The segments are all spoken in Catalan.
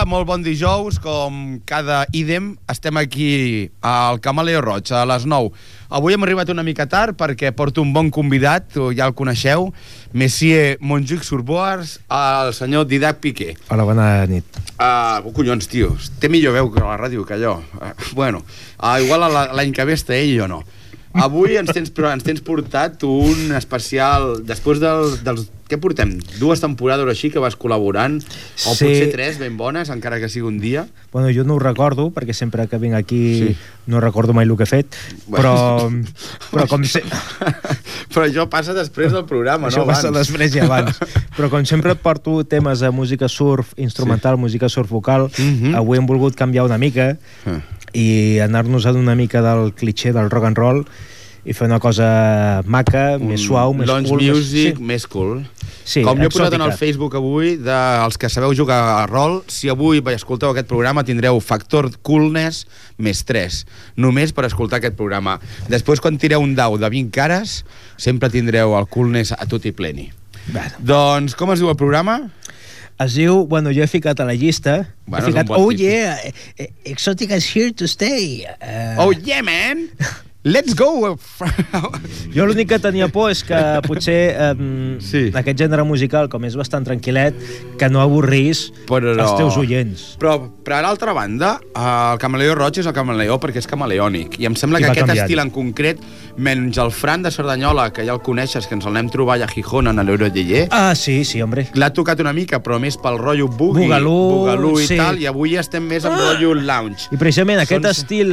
Hola, molt bon dijous. Com cada idem, estem aquí al Camaleo Roig, a les 9. Avui hem arribat una mica tard perquè porto un bon convidat, ja el coneixeu, Messier Montjuïc Surboars, el senyor Didac Piqué. Hola, bona nit. Uh, oh, collons, tio, té millor veu que a la ràdio que allò. Uh, bueno, uh, igual a la- l'any que ve està ell jo no. Avui ens tens, però ens tens portat un especial... Després del, dels... Què portem? Dues temporades o així que vas col·laborant? O Sí. potser tres ben bones, encara que sigui un dia? Bueno, jo no ho recordo, perquè sempre que vinc aquí Sí. no recordo mai el que he fet, però, però com se... però això passa després del programa, Això no passa abans. després i abans. Però com sempre porto temes de música surf instrumental, sí. música surf vocal, Mhm. avui hem volgut canviar una mica Ah. I anar-nos a una mica del cliché del rock and roll i fer una cosa maca, Un més suau, més launch cool. music, Més, sí. més cool. Sí, Com jo he posat en el. Facebook avui, dels que sabeu jugar a rol, si avui vai, escolteu aquest programa tindreu factor coolness més 3, només per escoltar aquest programa. Després, quan tireu un dau de 20 cares, sempre tindreu el coolness a tot i pleni. Bueno. Doncs, com es diu el programa? Es diu, bueno, jo he ficat a la llista, Bueno, he ficat, bon oh títol. yeah, eh, Exotica is here to stay. Uh, Oh, yeah, man! Let's go! Jo l'únic que tenia por és que potser um, Sí. aquest gènere musical, com és bastant tranquil·let, que no avorrís Però... els teus oients. Però, per a l'altra banda, el camaleó roig és el camaleó perquè és camaleònic. I em sembla I que aquest canviant. estil en concret, menys el Fran de Cerdanyola, que ja el coneixes, que ens el anem trobar a Gijón, en l'Eurollller, Ah, sí, sí, hombre. l'ha tocat una mica, però més pel rotllo boogie, Boogaloo, boogaloo i sí. tal, i avui estem més en rotllo lounge. I precisament aquest Són- estil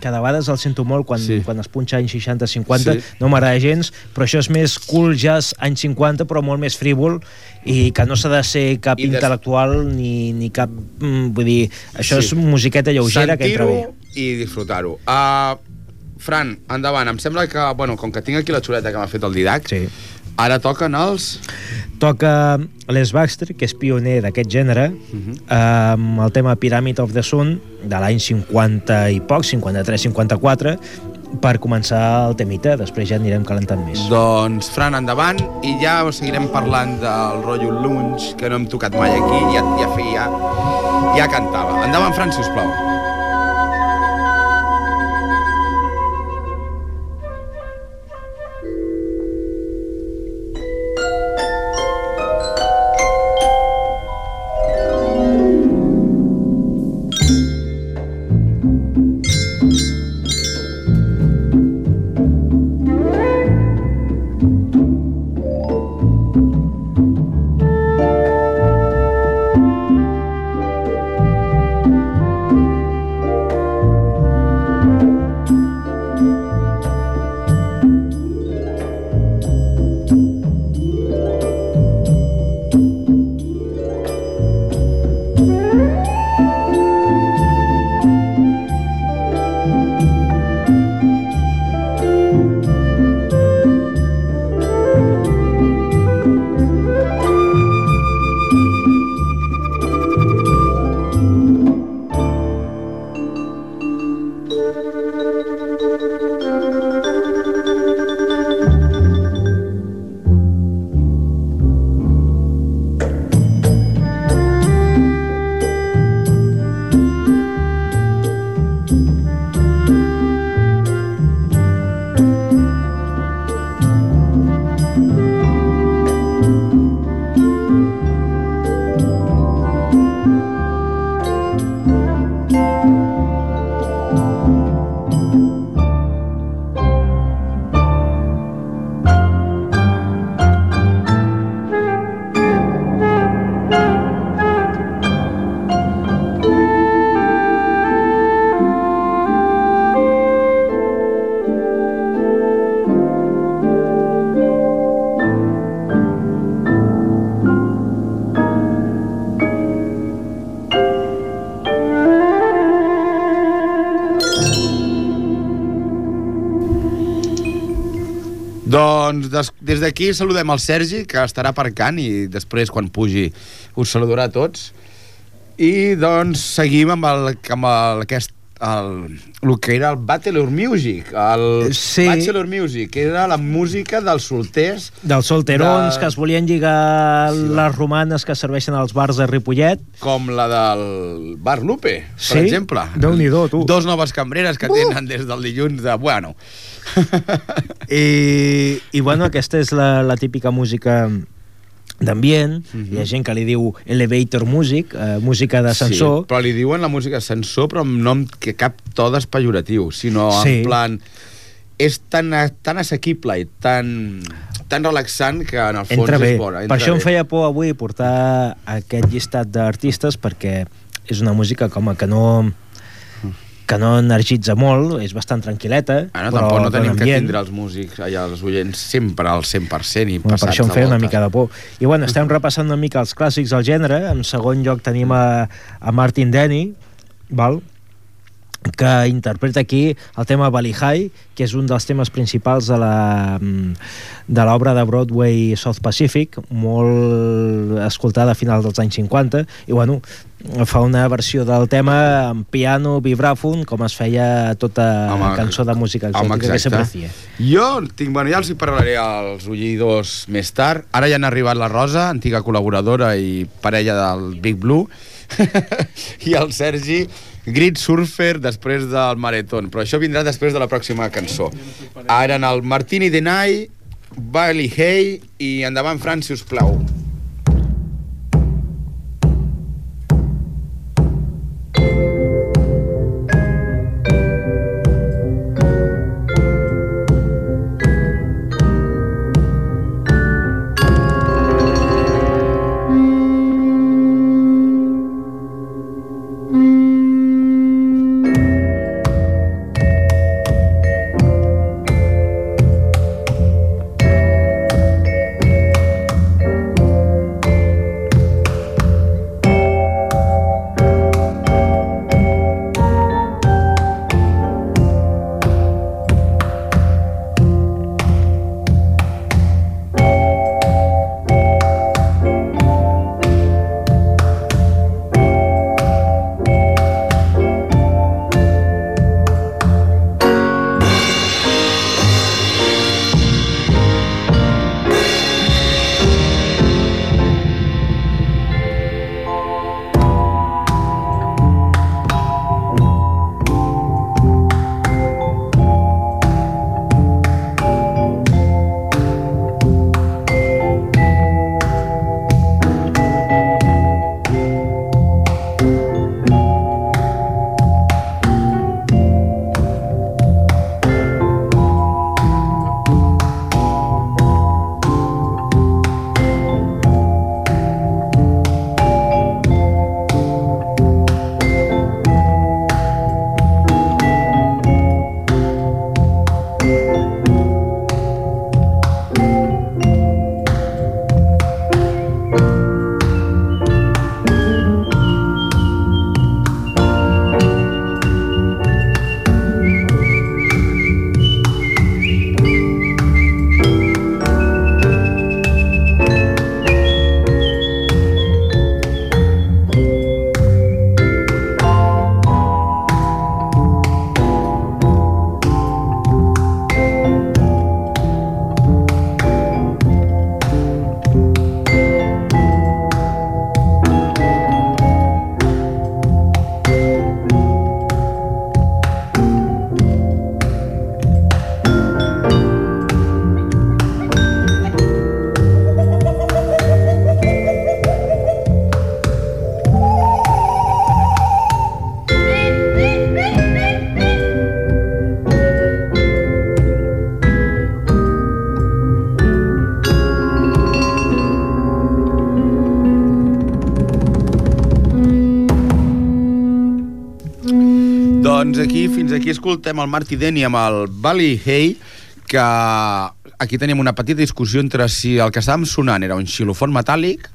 que de vegades el sento molt quan, Sí. quan es punxa anys 60-50, Sí. no m'agrada gens, però això és més cool jazz anys 50, però molt més frívol, i que no s'ha de ser cap I des- intel·lectual ni, ni cap... Mm, vull dir, això Sí. és musiqueta lleugera que entra bé. I disfrutar-ho. Uh, Fran, endavant. Em sembla que, bueno, com que tinc aquí la xuleta que m'ha fet el Didac, Sí. Ara toquen els... Toca Les Baxter, que és pioner d'aquest gènere, uh Mhm. -huh. amb el tema Pyramid of the Sun, de l'any 50 i poc, 53-54, per començar el temita, després ja anirem calentant més. Doncs, Fran, endavant, i ja seguirem parlant del rotllo lunch, que no hem tocat mai aquí, ja, ja feia... Ja cantava. Endavant, Fran, sisplau. Doncs des, des d'aquí saludem el Sergi, que estarà aparcant i després, quan pugi, us saludarà a tots. I doncs seguim amb, el, amb el, aquest, el, el que era el Bachelor Music. El Sí. Bachelor Music, que era la música dels solters Dels solterons De- que es volien lligar les romanes que serveixen als bars de Ripollet. com la del Bar Lupe, per Sí? exemple. Déu-n'hi-do, tu. Dos noves cambreres que Uh! tenen des del dilluns de... Bueno. I, i bueno, aquesta és la, la típica música d'ambient, Mhm. hi ha gent que li diu elevator music, eh, música d'ascensor, Sí, però li diuen la música ascensor, però amb nom que cap to despejoratiu, sinó Sí. en plan... És tan, tan assequible i tan, tan relaxant que en el fons entra bé. és bona. Per això em bé. feia por avui portar aquest llistat d'artistes perquè és una música com a que no que no energitza molt, és bastant tranquil·leta, Ara però tampoc no tenim que ambient. tindre els músics, allà, els oients, sempre al 100% i Bueno, per això em feia una mica de por. I bueno, estem repassant una mica els clàssics del gènere. En segon lloc tenim a, a Martin Denny, val? Que interpreta aquí el tema High, que és un dels temes principals de la mm, de l'obra de Broadway South Pacific, molt escoltada a finals dels anys 50, i bueno, fa una versió del tema amb piano, vibràfon, com es feia tota Home, cançó de música home, exòtica que exacte. sempre feia. Jo tinc, bueno, ja els hi parlaré als ullidors més tard. Ara ja han arribat la Rosa, antiga col·laboradora i parella del Big Blue, i el Sergi, Grit Surfer, després del Maratón. Però això vindrà després de la pròxima cançó. Ara en el Martini de Nai, Bailey Hay i endavant, Fran, si us plau. Aquí, fins aquí escoltem el Marty Denny amb el Valley Hay, que aquí tenim una petita discussió entre si el que estàvem sonant era un xilofon metàl·lic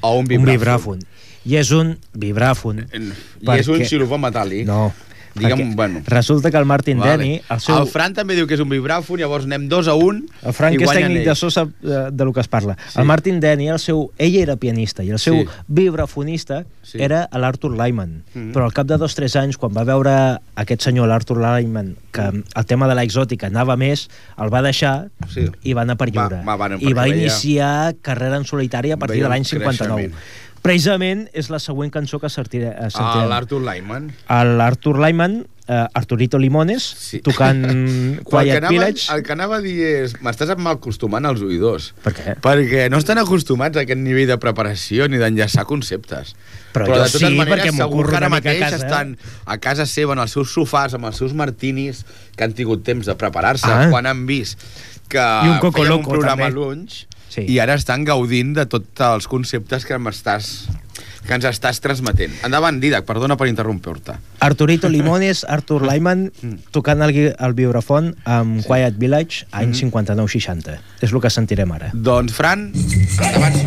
o un Un vibràfon. vibràfon. I és un vibràfon. I és un Perquè- xilofon metàl·lic. No, Digue'm, Perquè bueno. Resulta que el Martin Vale. Denny, el seu... El Fran també diu que és un vibràfon, llavors anem dos a un El Frank, i que és tècnic de ells. so, sap eh, de lo que es parla. Sí. El Martin Denny, el seu, ell era pianista i el seu Sí. vibrafonista Sí. era l'Arthur Lyman. Mm. Però al cap de dos o tres anys, quan va veure aquest senyor, l'Arthur Lyman, que el tema de l'exòtica anava més, el va deixar Sí. i va anar per Va- lliure. va, bueno, I va iniciar carrera en solitari a partir veia de l'any un 59. creixement. Precisament és la següent cançó que sortirà. Ah, sentirem. l'Arthur Lyman. L'Arthur Lyman, eh, Arturito Limones, Sí. tocant Quiet anava, Village. el que anava a dir és m'estàs malacostumant als oïdors Per què? perquè no estan acostumats a aquest nivell de preparació ni d'enllaçar conceptes Però però jo de totes sí, maneres perquè m'ho segur que ara mica a casa, eh? estan a casa seva en els seus sofàs amb els seus martinis que han tingut temps de preparar-se Ah. quan han vist que I un Coco fèiem un Loco, programa també. lunch Sí. i ara estan gaudint de tots els conceptes que m'estàs que ens estàs transmetent. Endavant, Didac, perdona per interrompre-te. Arturito Limones, Arthur Lyman, Mm. tocant el, el vibrafon amb Quiet Village, any 59-60. És el que sentirem ara. Doncs, Fran, endavant,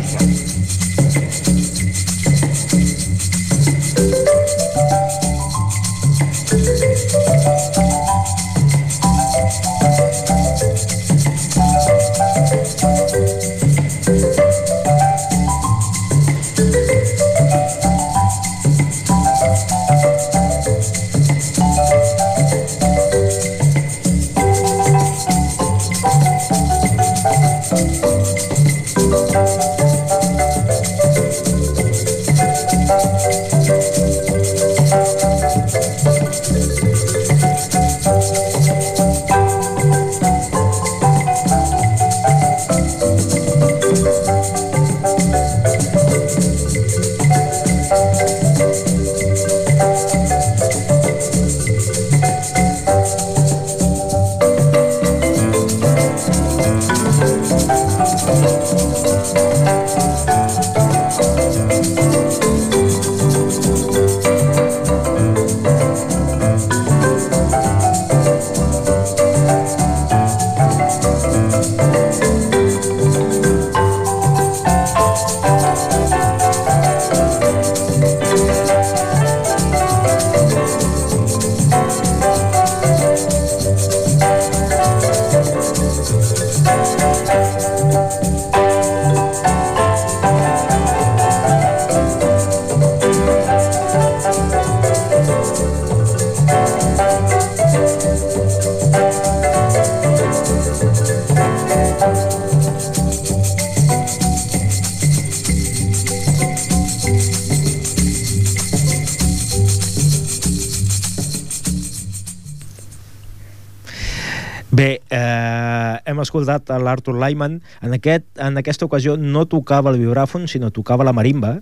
eh, escoltat a l'Arthur Lyman. En, aquest, en aquesta ocasió no tocava el vibràfon, sinó tocava la marimba,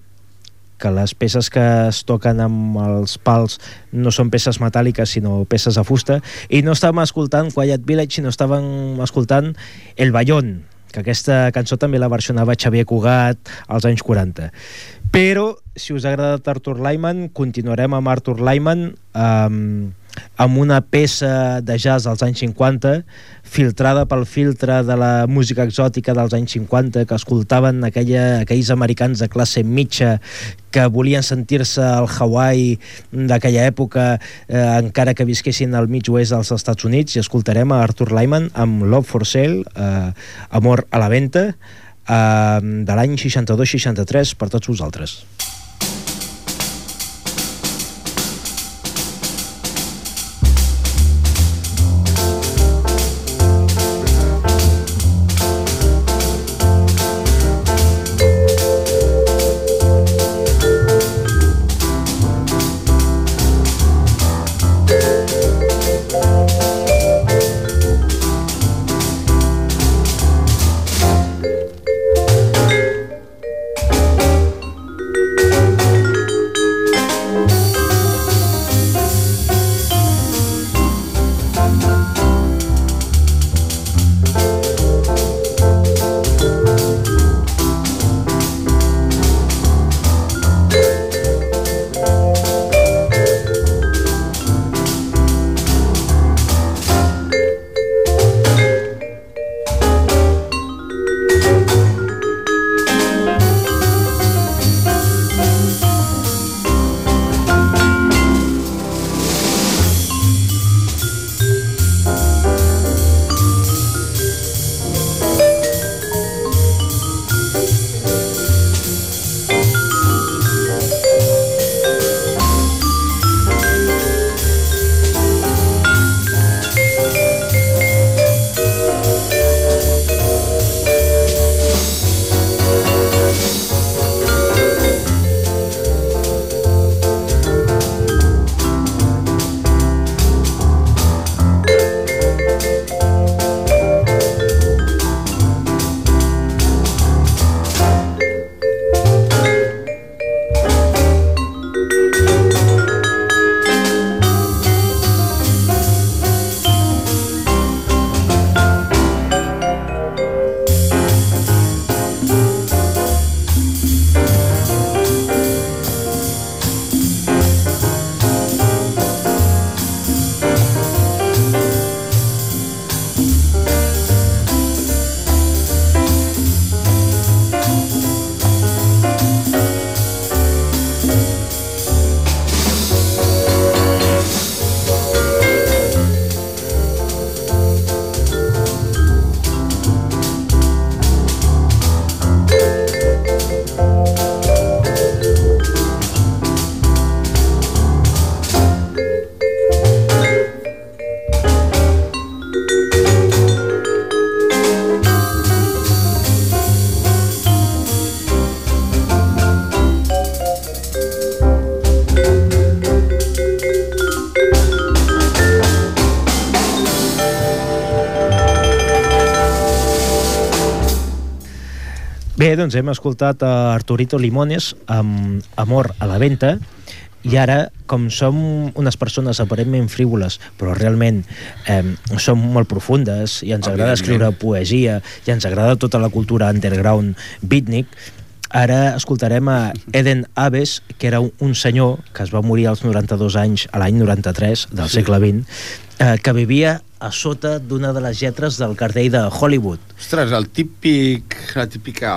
que les peces que es toquen amb els pals no són peces metàl·liques, sinó peces de fusta, i no estàvem escoltant Quiet Village, sinó estàvem escoltant El Ballón, que aquesta cançó també la versionava Xavier Cugat als anys 40. Però, si us ha agradat Arthur Lyman, continuarem amb Arthur Lyman um, amb una peça de jazz dels anys 50 filtrada pel filtre de la música exòtica dels anys 50 que escoltaven aquella, aquells americans de classe mitja que volien sentir-se al Hawaii d'aquella època eh, encara que visquessin al mig oest dels Estats Units i escoltarem a Arthur Lyman amb Love for Sale eh, Amor a la venta eh, de l'any 62-63 per tots vosaltres. Doncs hem escoltat a Arturito Limones amb Amor a la venta i ara, com som unes persones aparentment frívoles, però realment eh, som molt profundes i ens agrada escriure poesia i ens agrada tota la cultura underground beatnik, ara escoltarem a Eden Aves, que era un, un senyor que es va morir als 92 anys a l'any 93 del sí. segle XX, eh, que vivia a sota d'una de les lletres del cartell de Hollywood. Ostres, el típic, la típica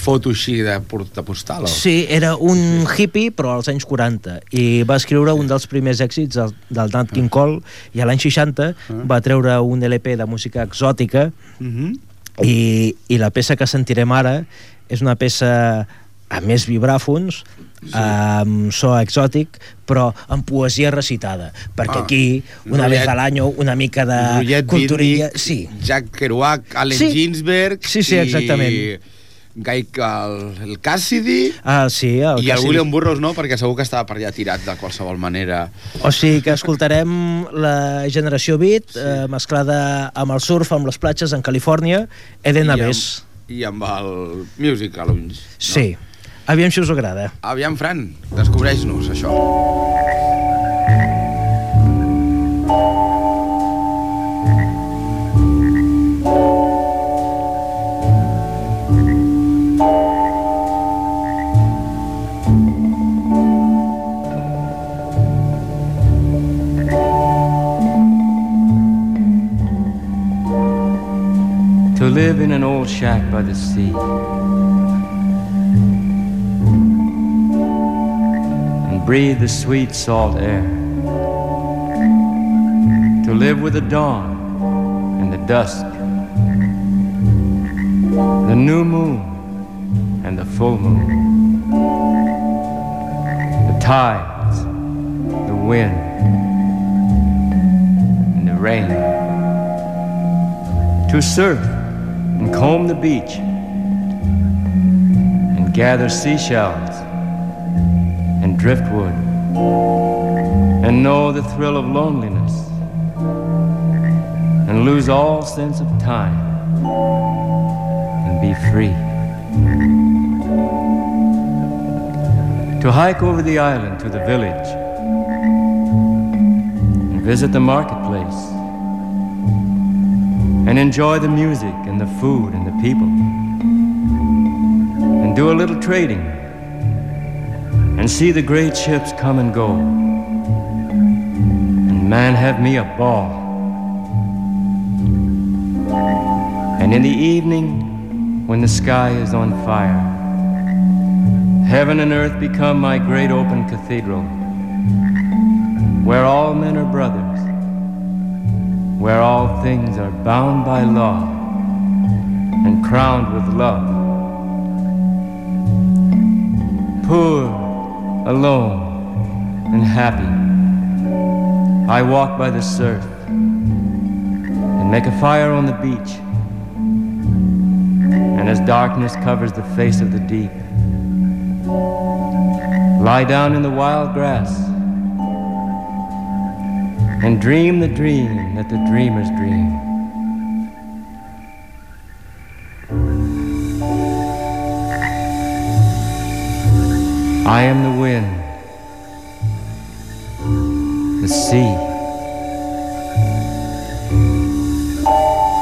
foto així de porta postal? O? Sí, era un hippie, però als anys 40, i va escriure un dels primers èxits del, del Nat King Cole, i a l'any 60 ah. va treure un LP de música exòtica, uh. -huh. i, i la peça que sentirem ara és una peça amb més vibràfons, sí. amb so exòtic, però amb poesia recitada, perquè ah, aquí, una Rollet, vez a l'any, una mica de culturilla... Sí. Jack Kerouac, Allen sí. Ginsberg... Sí, sí, exactament. I Guy, el, el Cassidy ah, sí, el i Cassidy. el William Burroughs no, perquè segur que estava per allà tirat de qualsevol manera. O sigui que escoltarem la generació beat sí. eh, mesclada amb el surf, amb les platges en Califòrnia, Eden Aves. I amb el musical, no? Sí. Aviam si us agrada. Aviam, Fran, descobreix-nos això. Live in an old shack by the sea. And breathe the sweet salt air. To live with the dawn and the dusk. The new moon and the full moon. The tides, the wind, and the rain. To surf comb the beach and gather seashells and driftwood and know the thrill of loneliness and lose all sense of time and be free. To hike over the island to the village and visit the marketplace and enjoy the music and the food and the people. And do a little trading and see the great ships come and go. And man, have me a ball. And in the evening, when the sky is on fire, heaven and earth become my great open cathedral, where all men are brothers where all things are bound by law and crowned with love. Poor, alone, and happy, I walk by the surf and make a fire on the beach. And as darkness covers the face of the deep, lie down in the wild grass and dream the dream that the dreamers dream. I am the wind, the sea,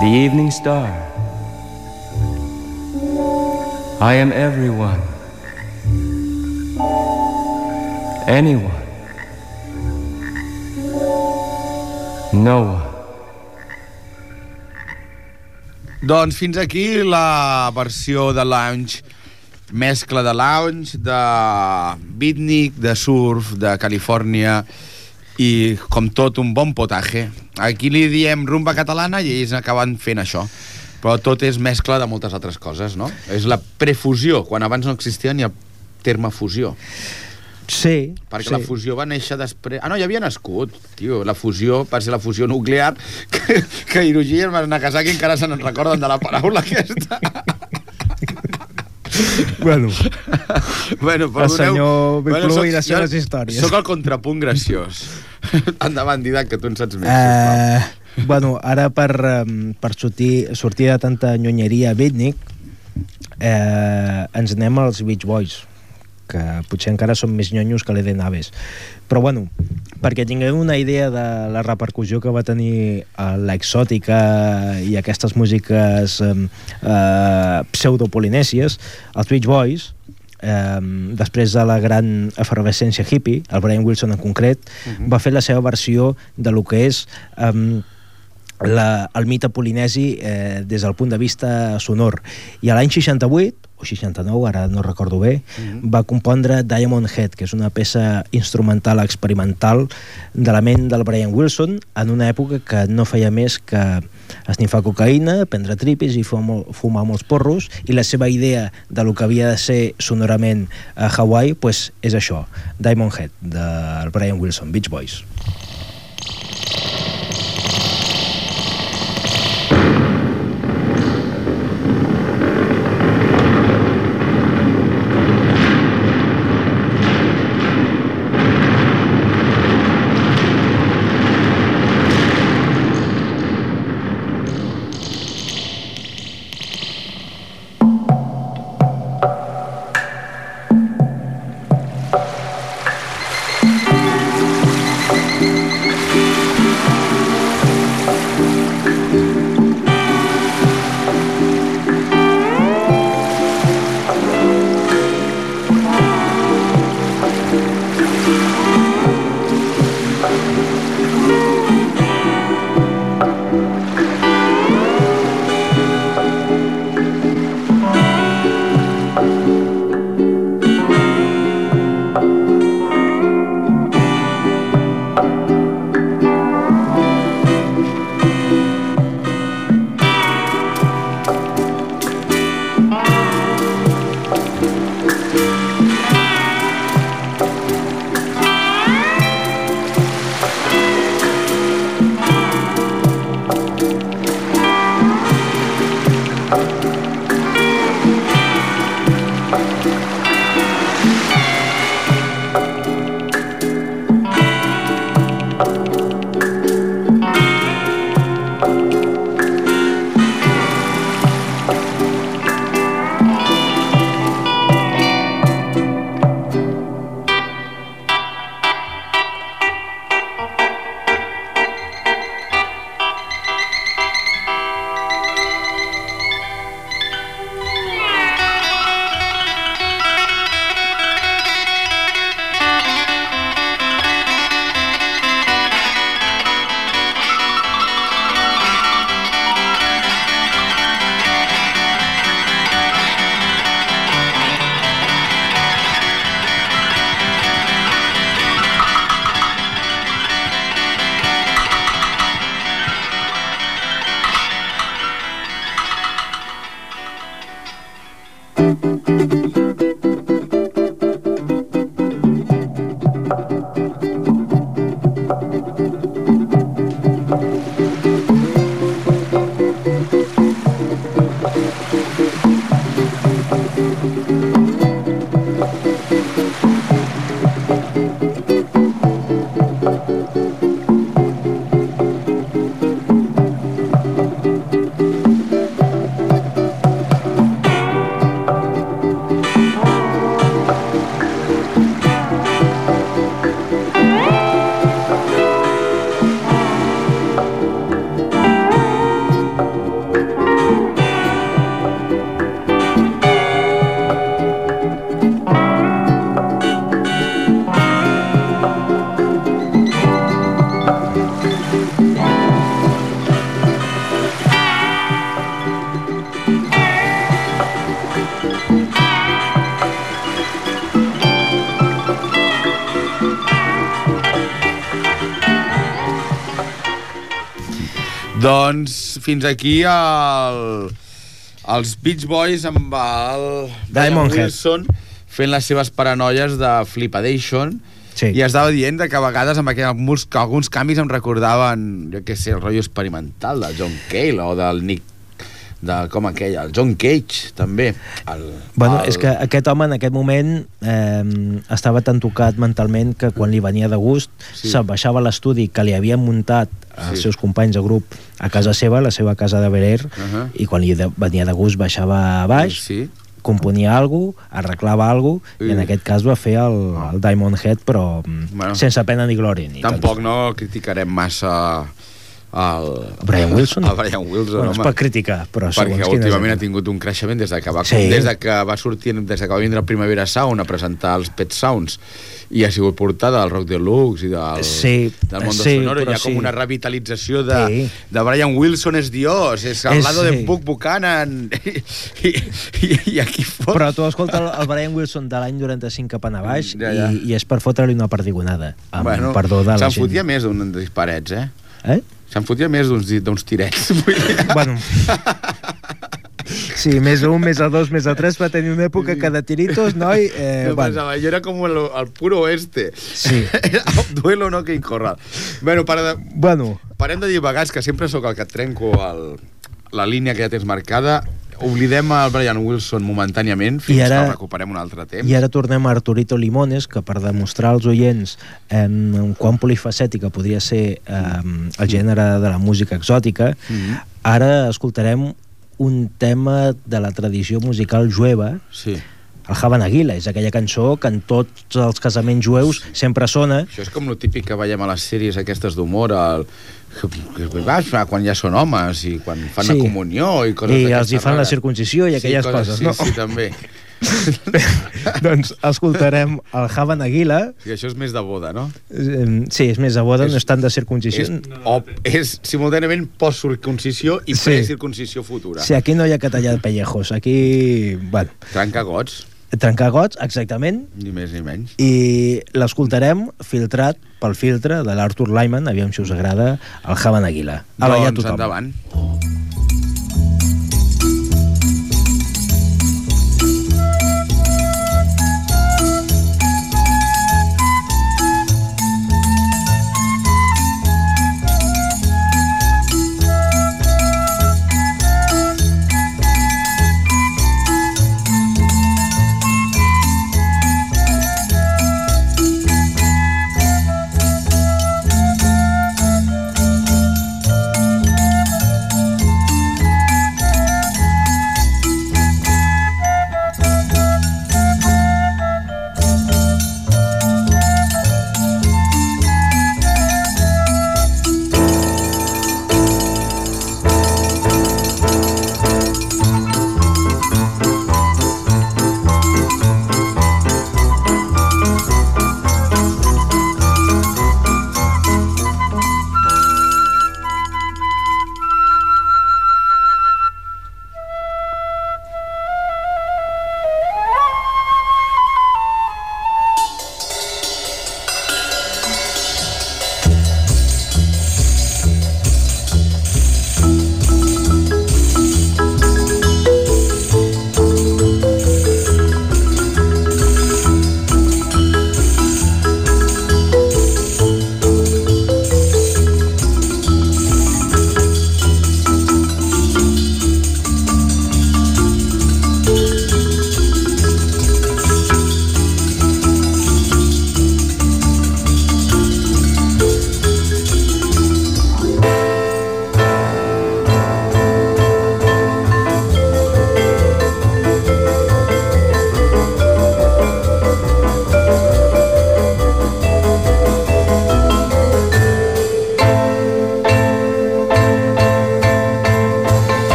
the evening star. I am everyone, anyone. No. Doncs fins aquí la versió de lounge, mescla de lounge, de beatnik, de surf, de Califòrnia i com tot un bon potaje. Aquí li diem rumba catalana i ells acaben fent això. Però tot és mescla de moltes altres coses, no? És la prefusió, quan abans no existia ni el terme fusió. Sí. Perquè sí. la fusió va néixer després... Ah, no, ja havia nascut, tio. La fusió va ser la fusió nuclear que, que Hiroshi i Nagasaki encara se n'en recorden de la paraula aquesta. bueno, bueno el senyor Biclú bueno, i les seves històries. Soc el contrapunt graciós. Endavant, Didac, que tu en saps més. Uh, bueno, ara per, per sortir, sortir de tanta nyonyeria beatnik, eh, ens anem als Beach Boys, que potser encara són més nyonyos que l'Eden Aves. Però bueno, perquè tingueu una idea de la repercussió que va tenir eh, l'exòtica i aquestes músiques eh, eh, pseudopolinèsies, els Beach Boys, eh, després de la gran efervescència hippie, el Brian Wilson en concret, uh -huh. va fer la seva versió de lo que és eh, la, el mite polinesi eh, des del punt de vista sonor. I a l'any 68, o 69, ara no recordo bé, mm -hmm. va compondre Diamond Head, que és una peça instrumental experimental de la ment del Brian Wilson en una època que no feia més que esnifar cocaïna, prendre tripis i fumar, fumar molts porros, i la seva idea de lo que havia de ser sonorament a Hawaii pues, és això, Diamond Head, del Brian Wilson, Beach Boys. Doncs fins aquí el, els Beach Boys amb el Diamond. Wilson fent les seves paranoies de Flipadation Sí. i estava dient que a vegades amb aquell, alguns, alguns canvis em recordaven jo què sé, el rotllo experimental del John Cale o del Nick de com aquell, el John Cage també el, Bueno, el, és que aquest home en aquest moment eh, estava tan tocat mentalment que quan li venia de gust Sí. sí. se'n baixava l'estudi que li havien muntat els Sí. seus companys de grup a casa seva, la seva casa de Berer, Uh-huh. i quan li de, venia de gust baixava a baix sí, componia alguna cosa, arreglava alguna cosa, i en aquest cas va fer el, el Diamond Head, però mm, Bueno. sense pena ni glòria. Ni Tampoc no criticarem massa el... Brian Wilson? A Brian Wilson, Bueno, es home. pot criticar, però perquè segons últimament ha tingut un creixement des de que va, Sí. des de que va sortir des de que va vindre el Primavera Sound a presentar els Pet Sounds i ha sigut portada del Rock Deluxe i del, Sí, del Mondo sí, Sonoro hi ha com sí. una revitalització de, Sí. de Brian Wilson és Dios és al lado de sí. Buck Buchanan i, i, i aquí fot Però tu escolta el, el Brian Wilson de l'any 95 cap a baix Ja, ja. I, i és per fotre-li una perdigonada amb bueno, perdó de la se'n gent. fotia més d'un disparets eh? Eh? se'n fotia més d'uns tirets vull dir. Bueno. Sí, més a un, més a dos, més a tres va tenir una època que de tiritos, noi... Eh, Jo bueno, pensava, jo era com el, el puro oeste. Sí. Era duelo no que Corral. Bueno, para de, bueno, parem de divagats, que sempre sóc el que et trenco el, la línia que ja tens marcada. Oblidem el Brian Wilson momentàniament fins I ara- que recuperem un altre temps. i ara tornem a Arturito Limones, que per demostrar als oients en quan polifacètica podria ser eh, el gènere de la música exòtica, Mhm. ara escoltarem un tema de la tradició musical jueva, Sí. El Hava Nagila, és aquella cançó que en tots els casaments jueus sempre sona, Això és com el típic que veiem a les sèries aquestes d'humor, el... quan ja són homes i quan fan Sí. la comunió i coses i els hi fan la rares. circuncisió i aquelles sí, coses, sí, no? Sí, també. doncs escoltarem el Hava Nagila, I això és més de boda, no? Eh, Sí, és més de boda, És- no és tant de circuncisió. És, o, és simultàniament post-circuncisió i Sí. pre-circuncisió futura. Sí, aquí no hi ha que tallar pellejos, aquí, bueno, Trenca gots, trencar gots, exactament, ni més ni menys. i l'escoltarem filtrat pel filtre de l'Arthur Lyman, aviam si us agrada, el Hava Nagila. Ala, ja doncs tothom. endavant. Doncs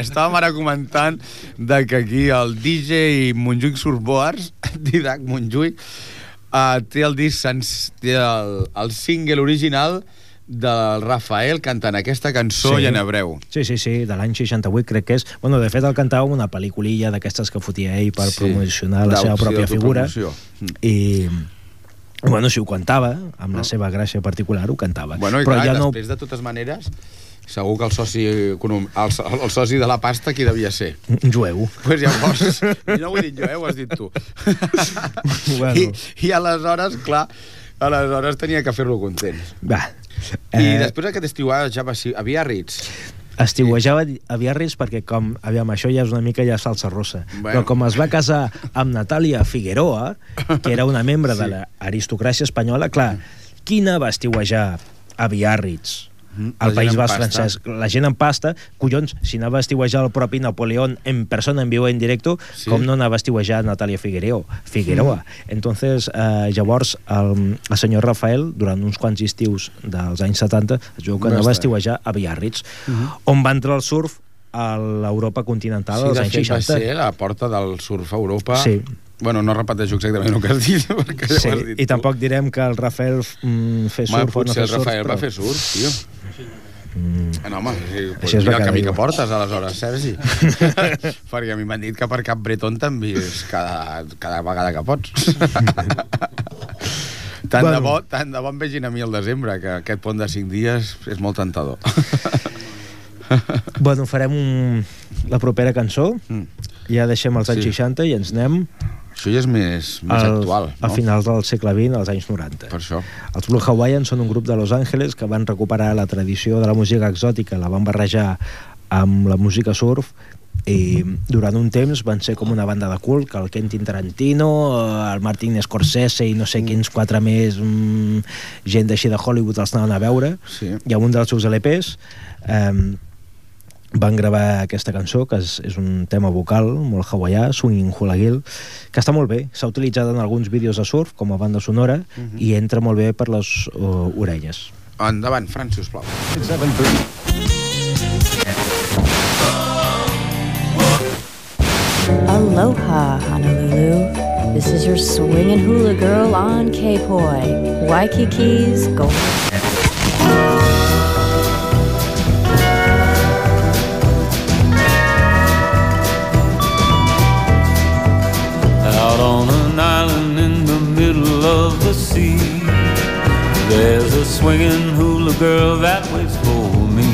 estàvem ara comentant de que aquí el DJ Montjuïc Surboars, Didac Montjuïc, uh, té el disc, té el, el single original del Rafael cantant aquesta cançó Sí. i en hebreu. Sí, sí, sí, de l'any 68 crec que és. Bueno, de fet el cantava una pel·lículilla d'aquestes que fotia ell per Sí, promocionar la seva pròpia figura. d'autopromoció. Mm. I bueno, si ho cantava, amb la seva gràcia particular, ho cantava. Bueno, i Però clar, ja no... després de totes maneres Segur que el soci, el, el soci de la pasta qui devia ser? Un jueu. Pues llavors, i no ho he dit jo, eh, ho has dit tu. Bueno. I, I aleshores, clar, aleshores tenia que fer-lo content. Va. I Eh, després aquest estiuatge va ser a Biarritz. estiuejava a Biarritz perquè com, aviam, això ja és una mica ja salsa rossa Bueno. però com es va casar amb Natàlia Figueroa que era una membre de l'aristocràcia espanyola clar, quina va estiuejar a Biarritz La al País Basc francès, la gent amb pasta collons, si anava a estiuejar el propi Napoleón en persona, en viu, en directo Sí. sí. com no anava a estiuejar Natàlia Figueroa, Figueroa. Mm. entonces eh, llavors el, el senyor Rafael durant uns quants estius dels anys 70 es veu que Va anava a estiuejar a Biarritz on va entrar el surf a l'Europa continental Sí, als de anys fet va 60 ser la porta del surf a Europa. Sí. Bueno, no repeteixo exactament el que has dit, perquè ja Sí, ho has dit i tu. tampoc direm que el Rafael mm, Home, surf o no fer el surf Rafael va però- fer surf, tio. Mm. No, home, sí, pues mira el camí que diu. portes, aleshores, Sergi. Perquè a mi m'han dit que per Cap Breton t'envies cada, cada vegada que pots. tant, Bueno. de bo, tant de bo em vegin a mi al desembre, que aquest pont de 5 dies és molt tentador. Bueno, farem un... la propera cançó Mm. ja deixem els anys Sí. 60 i ens anem Això ja és més, més al, actual, no? a finals del segle XX, als anys 90 Per això. Els Blue Hawaiians són un grup de Los Angeles que van recuperar la tradició de la música exòtica, la van barrejar amb la música surf i durant un temps van ser com una banda de cult que el Quentin Tarantino, eh, el Martin Scorsese i no sé quins quatre més mm, gent d'així de Hollywood els anaven a veure Sí. i amb un dels seus LPs eh, van gravar aquesta cançó que és, és un tema vocal molt hawaià, Swinging Hula Gil que està molt bé, s'ha utilitzat en alguns vídeos de surf com a banda sonora i entra molt bé per les uh, orelles Endavant, Fran, sisplau. Aloha, Honolulu. This is your swinging hula girl on K-Poi. Waikiki's Gold. Swinging hula girl that waits for me.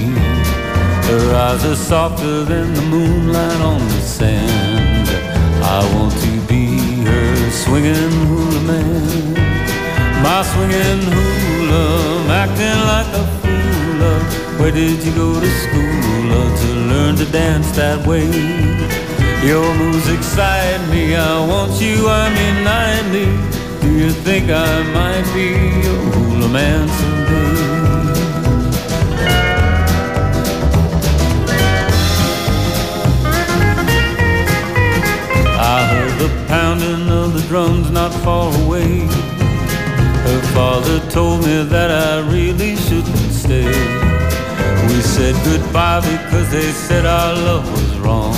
Her eyes are softer than the moonlight on the sand. I want to be her swinging hula man. My swinging hula, acting like a fool. Where did you go to school to learn to dance that way? Your moves excite me. I want you, I'm in 90. Do you think I might be a hula man pounding of the drums not far away. Her father told me that I really shouldn't stay. We said goodbye because they said our love was wrong.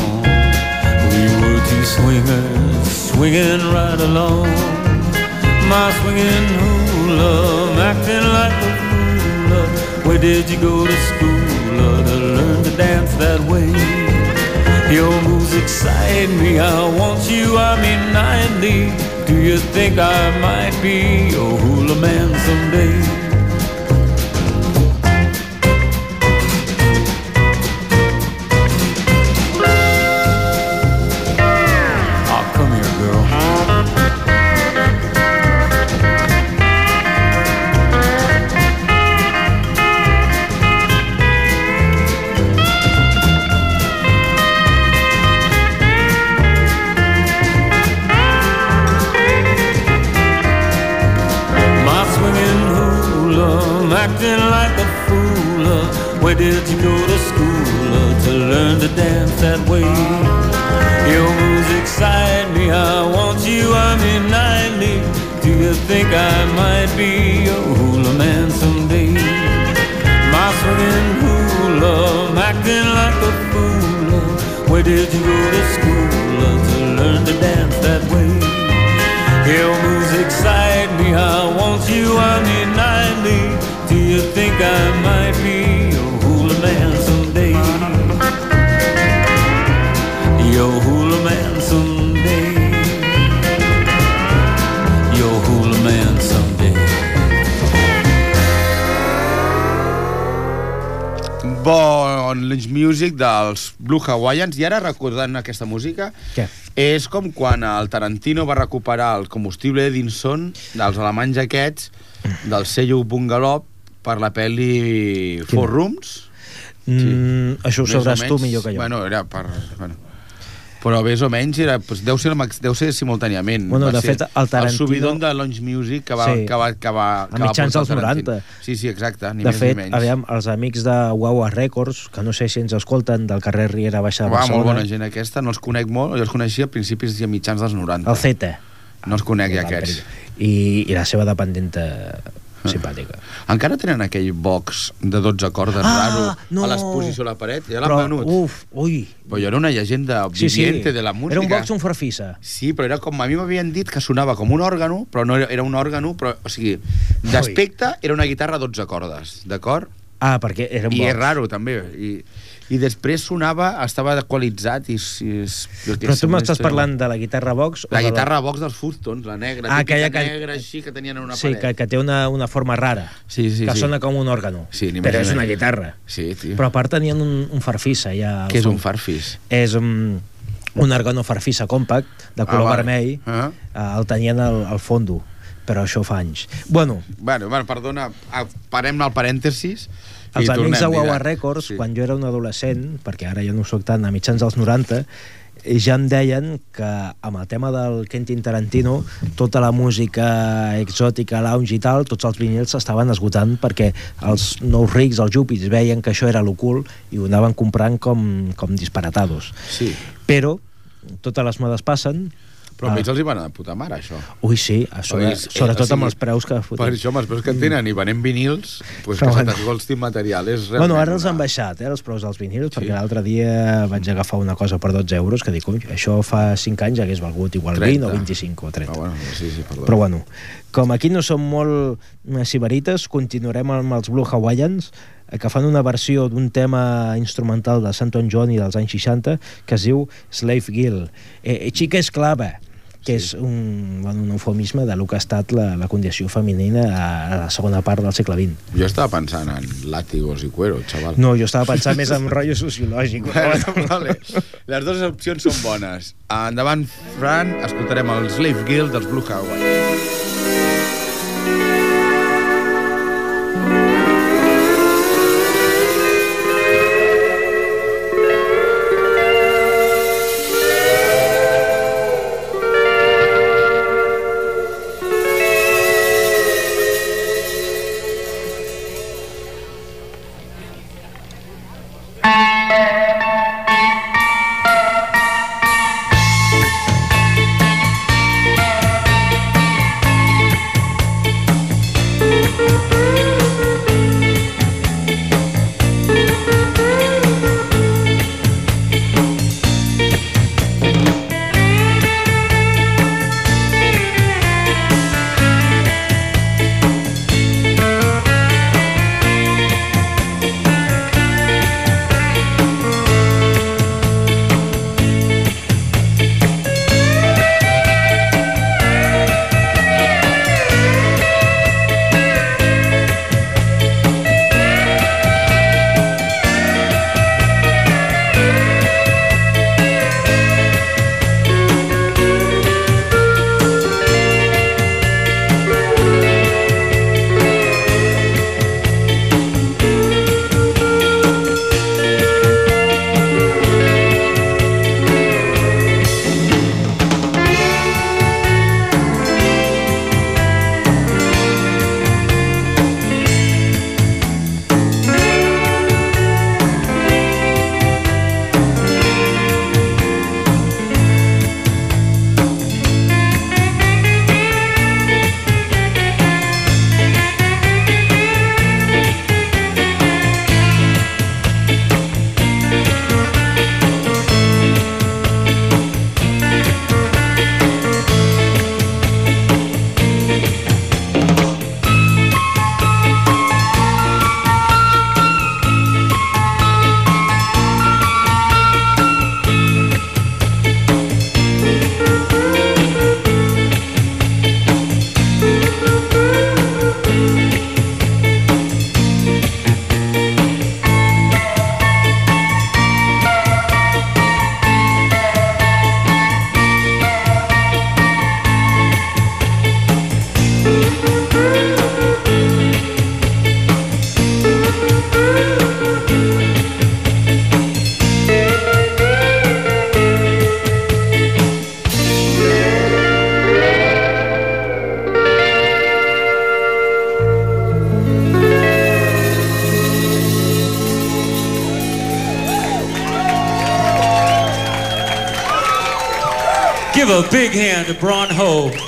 We were two swingers swinging right along. My swinging hula, acting like a fool. Where did you go to school to learn to dance that way? Your moves excite me. I want you. I'm in 90. Do you think I might be your hula man someday? Lunch Music dels Blue Hawaiians i ara recordant aquesta música Què? és com quan el Tarantino va recuperar el combustible Edinson dels alemanys aquests del sello Bungalop per la pel·li Four Rooms Mm, això ho Més sabràs tu millor que jo. Bueno, era per... Bueno. Però més o menys era, pues, deu, ser, deu ser simultàniament. Bueno, Va de fet, el Tarantino- El subidon de Lounge Music que va, Sí. que va, que va, A que va mitjans dels el Tarantino. 90. Sí, sí, exacte, ni de més fet, ni menys. aviam, els amics de Wawa Records, que no sé si ens escolten del carrer Riera Baixa de Va, molt Barcelona, bona gent aquesta, no els conec molt, jo els coneixia a principis i a mitjans dels 90. el CETA, No els conec, ja aquests. i, i la seva dependenta simpàtica. Encara tenen aquell box de 12 cordes Ah, raro no. a l'exposició a la paret? Ja l'han venut. uf, ui. Però jo era una llegenda Sí, sí. viviente de la música. Era un box, un farfissa. Sí, però era com... A mi m'havien dit que sonava com un òrgano, però no era, era un òrgano, però, o sigui, d'aspecte era una guitarra a 12 cordes, d'acord? Ah, perquè era un I box. és raro, també. I, i després sonava, estava equalitzat i... i és, Però tu m'estàs parlant de la guitarra box? o La de guitarra box dels Fustons, la negra, Ah, típica aquella que- negra així que tenien en una Sí, paret. que, que té una, una forma rara. Sí, sí, que sí. sona com un òrgano. Sí, però és una guitarra. Sí, tio. Però a part tenien un, un farfissa. Ja, al Què és un fons. farfis? És um, un òrgano farfissa compact, de color vale. vermell. Ah. Uh, el tenien al, al fondo, però això fa anys. Bueno, Bueno, bueno, perdona, ah, parem el parèntesis els i amics de Wawa. Records, Sí. quan jo era un adolescent, perquè ara ja no ho soc tant, a mitjans dels 90, eh, ja em deien que amb el tema del Quentin Tarantino tota la música exòtica, lounge i tal, tots els vinils s'estaven esgotant perquè els nous rics, els júpits, veien que això era l'ocult i ho anaven comprant com, com disparatados. Sí. Però totes les modes passen, Però a Ah. ells els hi van anar de puta mare, això. ui sí, a sobre, és- sobretot o sigui, amb els preus que Per foten. això, amb els preus que tenen i venem vinils, pues que bueno. se t'escolti material. És Bueno, ara els han baixat, eh, els preus dels vinils, Sí. perquè l'altre dia vaig agafar una cosa per 12 euros, que dic, ui, això fa 5 anys hagués valgut igual 20 o 25 o 30. Ah, bueno, sí, sí, perdó. Però bueno, com aquí no som molt eh, sibarites, continuarem amb els Blue Hawaiians, eh, que fan una versió d'un tema instrumental de Santon Johnny dels anys 60, que es diu Slave Girl, eh, eh, xica esclava, que és un, bueno, un eufemisme de lo que ha estat la, la condició femenina a, a la segona part del segle XX. Jo estava pensant en látigos i cuero, xaval. No, jo estava pensant més en rotllo sociològic. Bueno, vale. Les dues opcions són bones. Endavant, Fran, escoltarem el Slave Guild dels Blue Hawaii.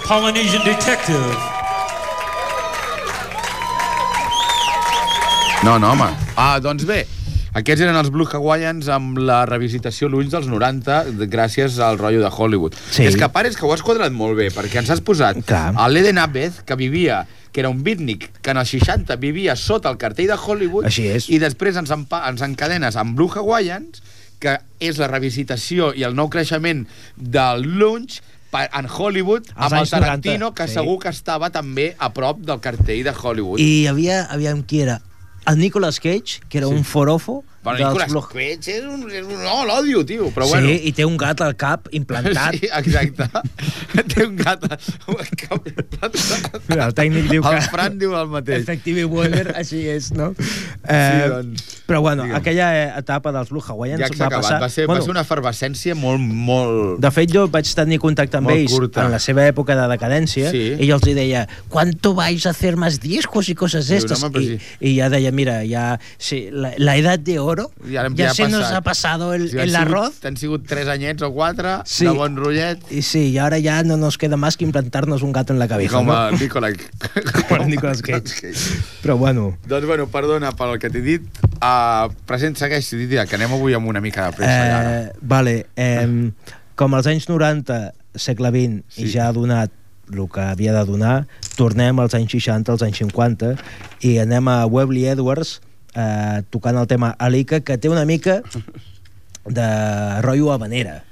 Polynesian detective. No, no, home. Ah, doncs bé, aquests eren els Blue Hawaiians amb la revisitació l'ulls dels 90 de- gràcies al rotllo de Hollywood. Sí. És que a part és que ho has quadrat molt bé, perquè ens has posat Clar. a l'Eden Abed, que vivia que era un beatnik que en els 60 vivia sota el cartell de Hollywood Així és. i després ens, empa ens encadenes amb Blue Hawaiians que és la revisitació i el nou creixement del lunch en Hollywood Als amb el Tarantino 90, que sí. segur que estava també a prop del cartell de Hollywood I hi havia, aviam qui era, el Nicolas Cage, que era Sí. un forofo Bueno, dels Nicolas Blue- Cage és un... És un no, l'odio, tio, però sí, bueno. i té un gat al cap implantat. Sí, exacte. Té un gat al cap implantat. El tècnic diu que... El Fran diu el mateix. Effective Weather, així és, no? Eh, doncs, però bueno, digue'm. aquella etapa dels Blue Hawaiians Ja va acabat. passar... Va ser, va ser una efervescència molt, molt... De fet, jo vaig tenir contacte amb ells curta. en la seva època de decadència Sí. i jo els deia, ¿cuánto vais a hacer más discos y cosas Diu, estas? no, I, però I ja deia, mira, ja, sí, la, la edad de oro Ja, ya, ja ha se nos passat. ha pasado el, Si el arroz. Han sigut tres anyets o quatre, Sí. de bon rotllet, Y sí, y ahora ya no nos queda más que implantarnos un gato en la cabeza, com ¿no? a Nicolas, Com a Nicolas Cage. Però bueno, Doncs, bueno, perdona pel que t'he dit. Uh, present, segueix, Didia, que anem avui amb una mica de pressa. ja, ara. eh, vale, eh, com als anys 90, segle XX, Sí. i ja ha donat el que havia de donar, tornem als anys 60, als anys 50, i anem a Webley Edwards, eh, tocant el tema Alika, que té una mica de rotllo habanera,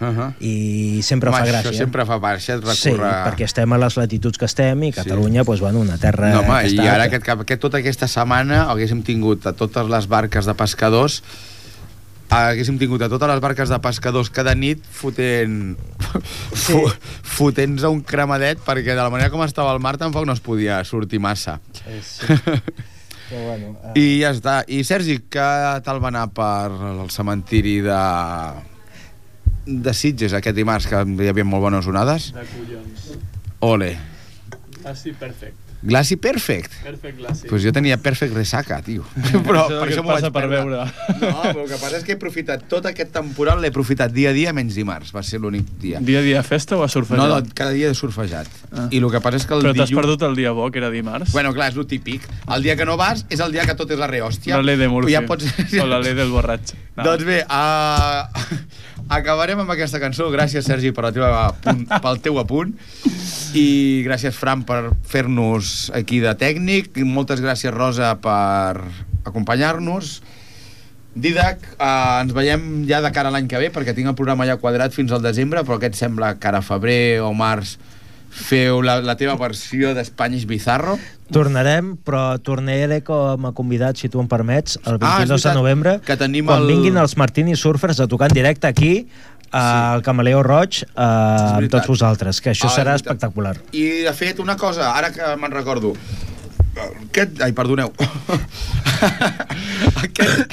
Uh -huh. i sempre Home, fa això gràcia. sempre fa baixa, et Sí, recórrer... perquè estem a les latituds que estem i Catalunya, doncs, bueno, una terra... No, home, i ara aquest, aquest, tota aquesta setmana haguéssim tingut a totes les barques de pescadors haguéssim tingut a totes les barques de pescadors cada nit fotent Sí. fu, fotent a un cremadet perquè de la manera com estava el mar tampoc no es podia sortir massa Sí, sí. Però bueno, eh, i ja està, i Sergi què tal va anar per el cementiri de de Sitges aquest dimarts que hi havia molt bones onades De collons. ole, Glaci perfect. Glaci perfect Perfect glaci. Pues jo tenia perfect resaca, tio. Però Això per que això m'ho vaig per perdre. veure. No, però el que passa és que he aprofitat tot aquest temporal, l'he aprofitat dia a dia, menys dimarts. Va ser l'únic dia. Dia a dia festa o a surfejat? No, no, cada dia he surfejat. Ah. I el que passa és que el Però t'has dilluns... perdut el dia bo, que era dimarts? Bueno, clar, és el típic. El dia que no vas és el dia que tot és la rehòstia. la ley de Murphy. Ja pots... O la ley del borratxo. No. Doncs bé, uh, acabarem amb aquesta cançó. Gràcies, Sergi, per la teva apunt, pel teu apunt. I gràcies, Fran, per fer-nos aquí de tècnic. I moltes gràcies, Rosa, per acompanyar-nos. Didac, uh, ens veiem ja de cara a l'any que ve, perquè tinc el programa ja quadrat fins al desembre, però aquest sembla que ara febrer o març feu la, la teva versió d'Espanyis Bizarro. Tornarem, però tornaré com a convidat, si tu em permets, el 22 Ah, és de veritat, novembre, que tenim quan el- vinguin els Martini Surfers a tocar en directe aquí, al Camaleo Roig, eh, amb veritat. tots vosaltres, que això Ah, serà veritat. espectacular. I, de fet, una cosa, ara que me'n recordo, aquest... Ai, perdoneu. aquest,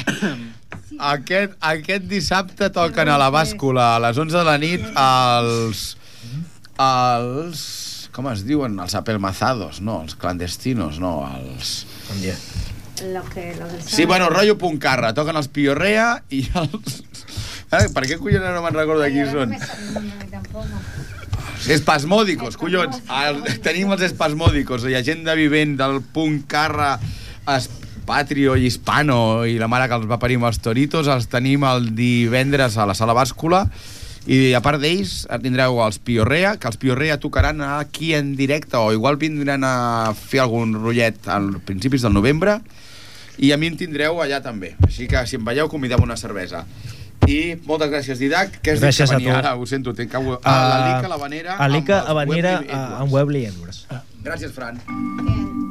aquest, aquest dissabte toquen a la bàscula a les 11 de la nit els... els... com es diuen? Els apelmazados, no? Els clandestinos, no? Els... Bon dia. Lo que, lo del Sí, bueno, rotllo puncarra. Toquen els Piorrea i els... Eh, per què collons no me'n recordo de qui són? Espasmòdicos, collons. El, tenim els espasmòdicos, la llegenda vivent del punt carra es, patrio i hispano i la mare que els va parir amb els toritos, els tenim el divendres a la sala bàscula i a part d'ells tindreu els Piorrea, que els Piorrea tocaran aquí en directe o igual vindran a fer algun rotllet als principis del novembre i a mi em tindreu allà també. Així que si em veieu convidem una cervesa. I moltes gràcies, Didac. Què has Gràcies dit a que venia tu. ara? Ho sento, tinc que... Uh, Ah, L'Alica, l'Havanera... Alica amb els Habanera Webley Edwards. amb Webley Edwards. Gràcies, Fran. que-